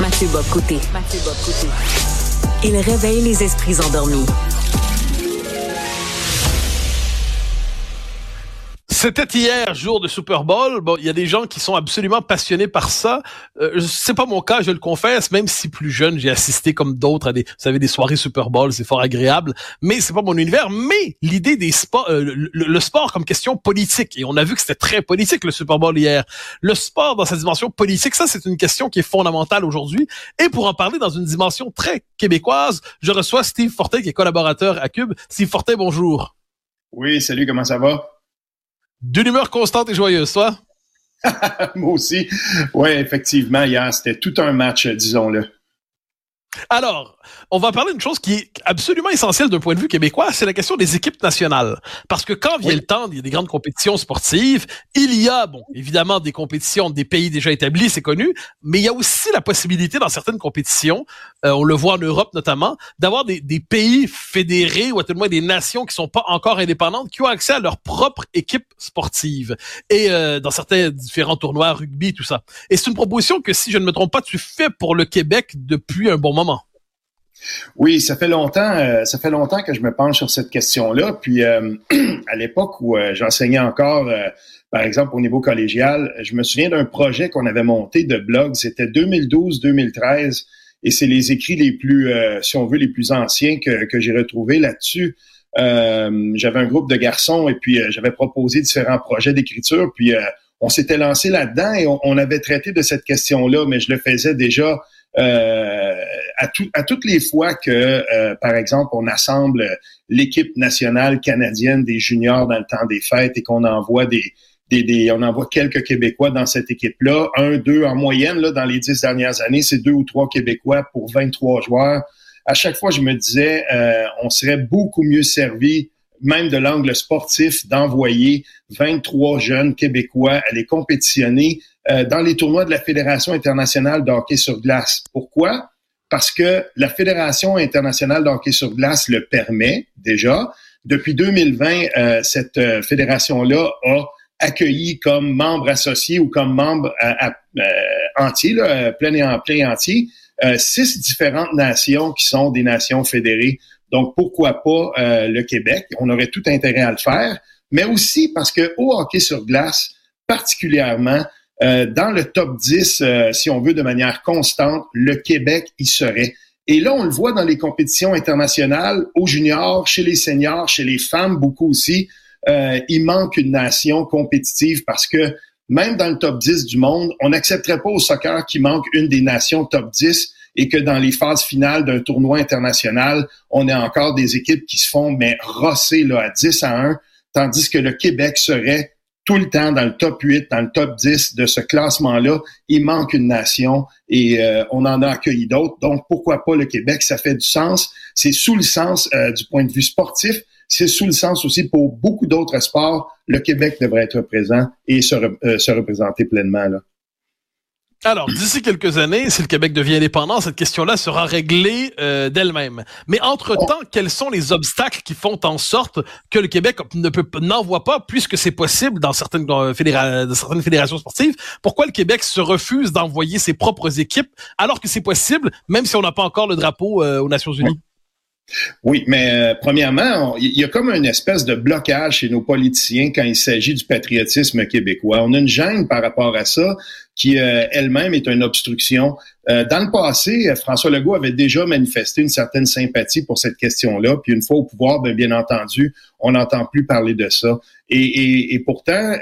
Mathieu Bocoté. Mathieu Bocoté. Il réveille les esprits endormis. C'était hier, jour de Super Bowl. Bon, il y a des gens qui sont absolument passionnés par ça. Euh, c'est pas mon cas, je le confesse. Même si plus jeune, j'ai assisté comme d'autres à des, vous savez, des soirées Super Bowl, c'est fort agréable. Mais c'est pas mon univers. Mais l'idée des sports, euh, le, sport comme question politique. Et on a vu que c'était très politique le Super Bowl hier. Le sport dans sa dimension politique, ça c'est une question qui est fondamentale aujourd'hui. Et pour en parler dans une dimension très québécoise, je reçois Steve Fortin qui est collaborateur à Cube. Steve Fortin, bonjour. Oui, salut, comment ça va? D'une humeur constante et joyeuse, toi? Moi aussi. Oui, effectivement, hier, c'était tout un match, disons-le. Alors, on va parler d'une chose qui est absolument essentielle d'un point de vue québécois, c'est la question des équipes nationales. Parce que quand vient le temps, il y a des grandes compétitions sportives, il y a, bon, évidemment, des compétitions des pays déjà établis, c'est connu, mais il y a aussi la possibilité dans certaines compétitions, euh, on le voit en Europe notamment, d'avoir des, des, pays fédérés ou à tout le moins des nations qui sont pas encore indépendantes, qui ont accès à leur propre équipe sportive. Et euh, dans certains différents tournois, rugby, tout ça. Et c'est une proposition que, si je ne me trompe pas, tu fais pour le Québec depuis un bon moment. Oui, ça fait longtemps, euh, ça fait longtemps que je me penche sur cette question-là. Puis euh, à l'époque où euh, j'enseignais encore, par exemple au niveau collégial, je me souviens d'un projet qu'on avait monté de blog. C'était 2012-2013, et c'est les écrits les plus, si on veut, les plus anciens que, j'ai retrouvés là-dessus. j'avais un groupe de garçons et puis j'avais proposé différents projets d'écriture. Puis on s'était lancé là-dedans et on, avait traité de cette question-là, mais je le faisais déjà euh, à, à toutes les fois que, euh, par exemple, on assemble l'équipe nationale canadienne des juniors dans le temps des fêtes et qu'on envoie des, des, des, on envoie quelques Québécois dans cette équipe-là, un, deux en moyenne là, dans les dix dernières années, c'est deux ou trois Québécois pour 23 joueurs. À chaque fois, je me disais, euh, on serait beaucoup mieux servi, même de l'angle sportif, d'envoyer 23 jeunes Québécois à les compétitionner euh, dans les tournois de la Fédération internationale de hockey sur glace. Pourquoi? Parce que la Fédération internationale de hockey sur glace le permet déjà. Depuis 2020, euh, cette euh, fédération-là a accueilli comme membre associé ou comme membre entier, plein et en plein entier, six différentes nations qui sont des nations fédérées. Donc, pourquoi pas le Québec? On aurait tout intérêt à le faire, mais aussi parce que au hockey sur glace, particulièrement, euh, dans le top 10, euh, si on veut, de manière constante, le Québec y serait. Et là, on le voit dans les compétitions internationales, aux juniors, chez les seniors, chez les femmes, beaucoup aussi. Euh, il manque une nation compétitive parce que même dans le top 10 du monde, on n'accepterait pas au soccer qu'il manque une des nations top 10 et que dans les phases finales d'un tournoi international, on ait encore des équipes qui se font mais rosser là, à 10 à 1, tandis que le Québec serait tout le temps dans le top 8, dans le top 10 de ce classement-là. Il manque une nation et euh, on en a accueilli d'autres. Donc, pourquoi pas le Québec? Ça fait du sens. C'est sous le sens euh, du point de vue sportif. C'est sous le sens aussi pour beaucoup d'autres sports. Le Québec devrait être présent et se, euh, se représenter pleinement. Là. Alors, d'ici quelques années, si le Québec devient indépendant, cette question-là sera réglée euh, d'elle-même. Mais entre-temps, quels sont les obstacles qui font en sorte que le Québec ne peut n'envoie pas, puisque c'est possible dans certaines, dans certaines fédérations sportives, pourquoi le Québec se refuse d'envoyer ses propres équipes alors que c'est possible, même si on n'a pas encore le drapeau euh, aux Nations Unies? Oui, mais euh, premièrement, il y a comme une espèce de blocage chez nos politiciens quand il s'agit du patriotisme québécois. On a une gêne par rapport à ça qui euh, elle-même est une obstruction. Euh, dans le passé, François Legault avait déjà manifesté une certaine sympathie pour cette question-là. Puis une fois au pouvoir, bien, bien entendu, on n'entend plus parler de ça. Et, et, et pourtant,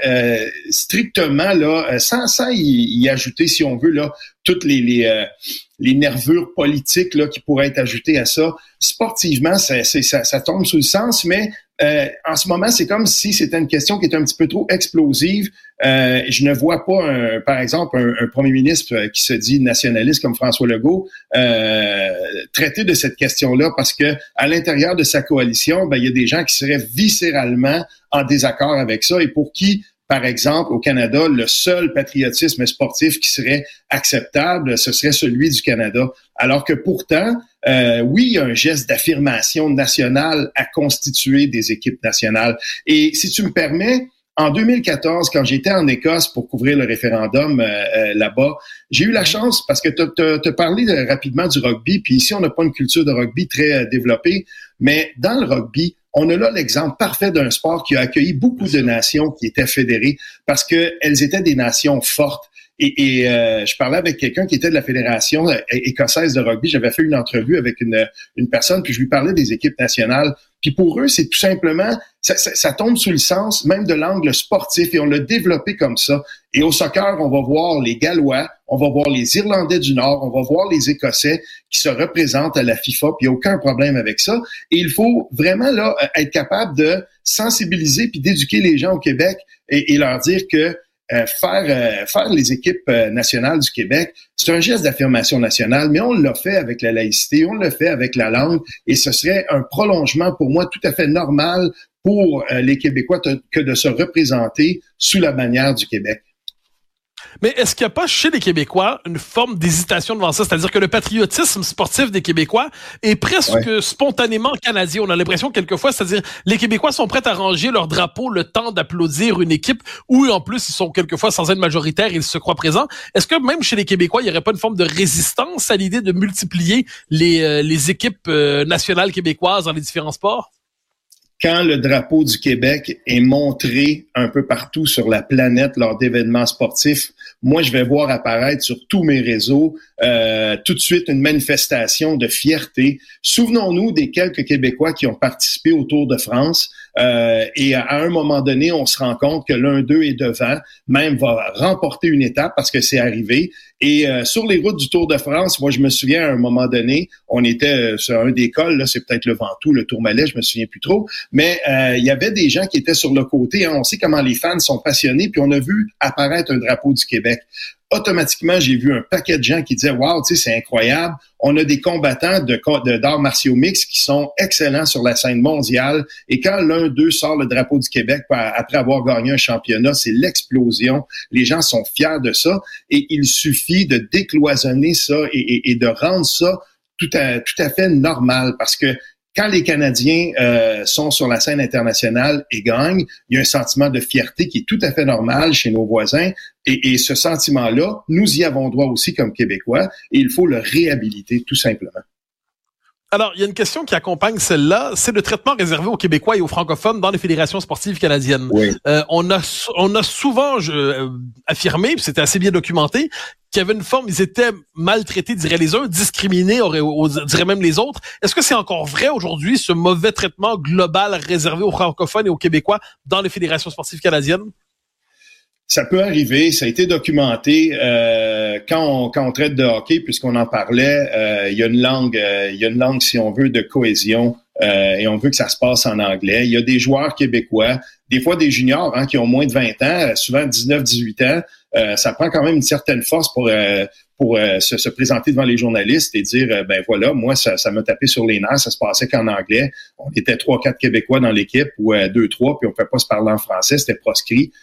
strictement là, sans, sans y, ajouter, si on veut là, toutes les, les les nervures politiques là, qui pourraient être ajoutées à ça. Sportivement, ça, ça, ça tombe sous le sens, mais euh, en ce moment, c'est comme si c'était une question qui est un petit peu trop explosive. Euh, je ne vois pas, par exemple, un, premier ministre euh, qui se dit nationaliste comme François Legault euh, traiter de cette question-là parce que à l'intérieur de sa coalition, ben, il y a des gens qui seraient viscéralement en désaccord avec ça et pour qui par exemple, au Canada, le seul patriotisme sportif qui serait acceptable, ce serait celui du Canada. Alors que pourtant, euh, oui, il y a un geste d'affirmation nationale à constituer des équipes nationales. Et si tu me permets, En 2014, quand j'étais en Écosse pour couvrir le référendum euh, euh, là-bas, j'ai eu la chance, parce que tu as parlé rapidement du rugby, puis ici, on n'a pas une culture de rugby très développée, mais dans le rugby, on a là l'exemple parfait d'un sport qui a accueilli beaucoup de nations qui étaient fédérées parce qu'elles étaient des nations fortes. Et, et euh, je parlais avec quelqu'un qui était de la fédération euh, écossaise de rugby. J'avais fait une entrevue avec une, une personne, puis je lui parlais des équipes nationales. Puis pour eux, c'est tout simplement, ça, ça, tombe sous le sens même de l'angle sportif et on l'a développé comme ça. Et au soccer, on va voir les Gallois, on va voir les Irlandais du Nord, on va voir les Écossais qui se représentent à la FIFA, puis il n'y a aucun problème avec ça. Et il faut vraiment là être capable de sensibiliser puis d'éduquer les gens au Québec et, et leur dire que euh, faire euh, faire les équipes euh, nationales du Québec, c'est un geste d'affirmation nationale, mais on l'a fait avec la laïcité, on l'a fait avec la langue, et ce serait un prolongement pour moi tout à fait normal pour les Québécois que de se représenter sous la bannière du Québec. Mais est-ce qu'il n'y a pas chez les Québécois une forme d'hésitation devant ça? C'est-à-dire que le patriotisme sportif des Québécois est presque spontanément canadien. On a l'impression quelquefois, c'est-à-dire les Québécois sont prêts à ranger leur drapeau le temps d'applaudir une équipe où en plus ils sont quelquefois sans être majoritaires, ils se croient présents. Est-ce que même chez les Québécois, il n'y aurait pas une forme de résistance à l'idée de multiplier les, euh, les équipes euh, nationales québécoises dans les différents sports? Quand le drapeau du Québec est montré un peu partout sur la planète lors d'événements sportifs, moi, je vais voir apparaître sur tous mes réseaux euh, tout de suite une manifestation de fierté. Souvenons-nous des quelques Québécois qui ont participé au Tour de France. Euh, et à, un moment donné, on se rend compte que l'un d'eux est devant, même va remporter une étape parce que c'est arrivé. Et euh, sur les routes du Tour de France, moi, je me souviens à un moment donné, on était sur un des cols, là, c'est peut-être le Ventoux, le Tourmalet, je me souviens plus trop, mais il y avait des gens qui étaient sur le côté. Hein. on sait comment les fans sont passionnés, puis on a vu apparaître un drapeau du Québec automatiquement, j'ai vu un paquet de gens qui disaient, wow, tu sais, c'est incroyable. On a des combattants de, d'arts martiaux mix qui sont excellents sur la scène mondiale. Et quand l'un d'eux sort le drapeau du Québec après avoir gagné un championnat, c'est l'explosion. Les gens sont fiers de ça. Et il suffit de décloisonner ça et, de rendre ça tout à, tout à fait normal parce que quand les Canadiens euh, sont sur la scène internationale et gagnent, il y a un sentiment de fierté qui est tout à fait normal chez nos voisins. Et, et ce sentiment-là, nous y avons droit aussi comme Québécois, et il faut le réhabiliter tout simplement. Alors, il y a une question qui accompagne celle-là, c'est le traitement réservé aux Québécois et aux francophones dans les fédérations sportives canadiennes. Euh, on a on a souvent je, euh, affirmé, c'était assez bien documenté, qu'il y avait une forme, ils étaient maltraités, diraient les uns, discriminés, diraient même les autres. Est-ce que c'est encore vrai aujourd'hui, ce mauvais traitement global réservé aux francophones et aux Québécois dans les fédérations sportives canadiennes? Ça peut arriver, ça a été documenté. Euh, quand, on, quand on traite de hockey, puisqu'on en parlait, euh, il y a une langue, euh, il y a une langue, si on veut, de cohésion. et on veut que ça se passe en anglais. Il y a des joueurs québécois, des fois des juniors hein, qui ont moins de 20 ans, souvent 19-18 ans. ça prend quand même une certaine force pour pour euh, se, présenter devant les journalistes et dire euh, ben voilà, moi ça, ça m'a tapé sur les nerfs, ça se passait qu'en anglais. On était trois quatre Québécois dans l'équipe ou euh, deux trois, puis on ne pouvait pas se parler en français, c'était proscrit. Tu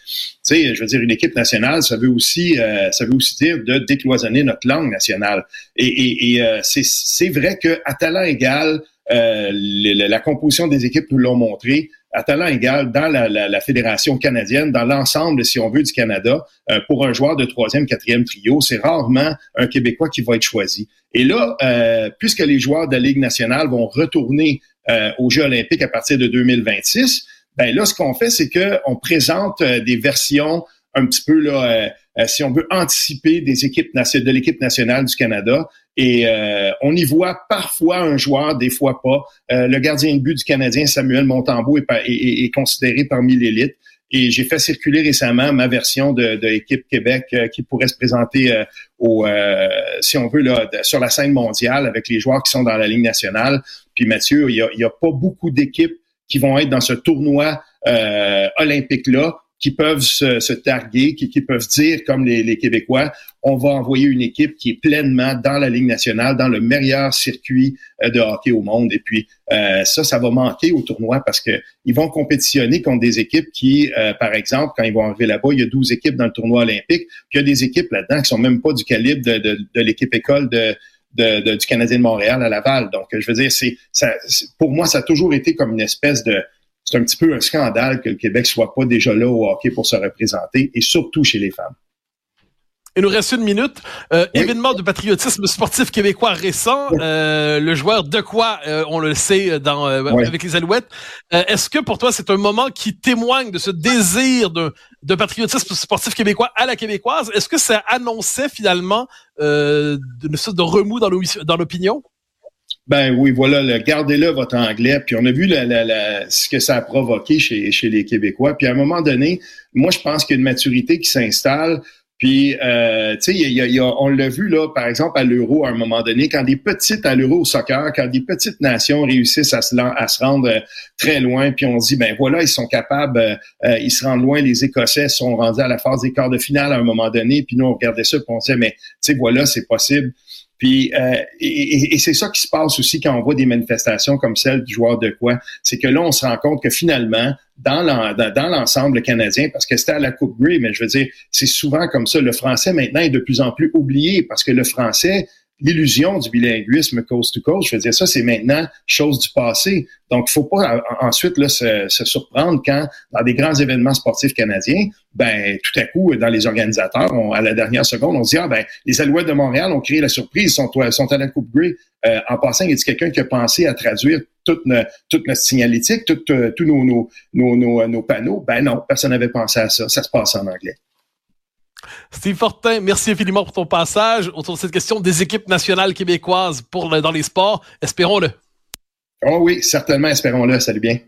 sais, je veux dire une équipe nationale, ça veut aussi ça veut aussi dire de décloisonner notre langue nationale. Et, et c'est vrai que à talent égal, la composition des équipes nous l'ont montré à talent égal dans la, la, la fédération canadienne, dans l'ensemble, si on veut, du Canada, euh, pour un joueur de troisième, quatrième trio, c'est rarement un Québécois qui va être choisi. Et là, euh, puisque les joueurs de la Ligue nationale vont retourner euh, aux Jeux olympiques à partir de 2026, ben là, ce qu'on fait, c'est qu'on présente des versions un petit peu là, si on veut anticiper des équipes de l'équipe nationale du Canada. Et euh, on y voit parfois un joueur, des fois pas. Euh, le gardien de but du Canadien, Samuel Montembeau, est, est, considéré parmi l'élite. Et j'ai fait circuler récemment ma version de, de équipe Québec euh, qui pourrait se présenter au, si on veut, là, sur la scène mondiale avec les joueurs qui sont dans la Ligue nationale. Puis Mathieu, il n'y a, a, pas beaucoup d'équipes qui vont être dans ce tournoi olympique-là qui peuvent se, se targuer, qui, qui, peuvent dire, comme les, les, Québécois, on va envoyer une équipe qui est pleinement dans la Ligue nationale, dans le meilleur circuit euh, de hockey au monde. Et puis euh, ça, ça va manquer au tournoi parce que ils vont compétitionner contre des équipes qui, euh, par exemple, quand ils vont arriver là-bas, il y a 12 équipes dans le tournoi olympique, puis il y a des équipes là-dedans qui sont même pas du calibre de, de, de l'équipe école de, de, du Canadien de Montréal à Laval. Donc, je veux dire, c'est pour moi, ça a toujours été comme une espèce de c'est un petit peu un scandale que le Québec soit pas déjà là au hockey pour se représenter, et surtout chez les femmes. Il nous reste une minute. Euh, Événement de patriotisme sportif québécois récent. Euh, le joueur de quoi, euh, on le sait dans, avec les Alouettes. Est-ce que pour toi, c'est un moment qui témoigne de ce désir de, de patriotisme sportif québécois à la québécoise? Est-ce que ça annonçait finalement une sorte de remous dans l'opinion? Ben oui, voilà, le, gardez-le votre anglais. Puis on a vu la, la, ce que ça a provoqué chez, chez les Québécois. Puis à un moment donné, moi je pense qu'il y a une maturité qui s'installe. Puis, euh, tu sais, on l'a vu là, par exemple, à l'Euro, à un moment donné, quand des petites, à l'Euro au soccer, quand des petites nations réussissent à se, à se rendre euh, très loin, puis on dit, ben voilà, ils sont capables, euh, ils se rendent loin, les Écossais sont rendus à la phase des quarts de finale à un moment donné, puis nous, on regardait ça, puis on disait, mais tu sais, voilà, c'est possible. Euh, et, c'est ça qui se passe aussi quand on voit des manifestations comme celle du joueur de quoi, c'est que là on se rend compte que finalement dans l'ensemble canadien, parce que c'était à la Coupe Grey, mais je veux dire, c'est souvent comme ça. Le français maintenant est de plus en plus oublié parce que le français, l'illusion du bilinguisme coast to coast, je veux dire, ça, c'est maintenant chose du passé. Donc, il faut pas ensuite là, se, surprendre quand, dans des grands événements sportifs canadiens, ben tout à coup, dans les organisateurs, à la dernière seconde, on se dit, ah ben, les Alouettes de Montréal ont créé la surprise, sont, sont à la Coupe Grey. Euh, en passant, il y a quelqu'un qui a pensé à traduire toute, toute notre signalétique, euh, tous nos, nos, nos, nos, panneaux? Ben non, personne n'avait pensé à ça. Ça se passe en anglais. Steve Fortin, merci infiniment pour ton passage autour de cette question des équipes nationales québécoises pour dans les sports. Espérons-le. Oh oui, certainement, espérons-le. Salut bien.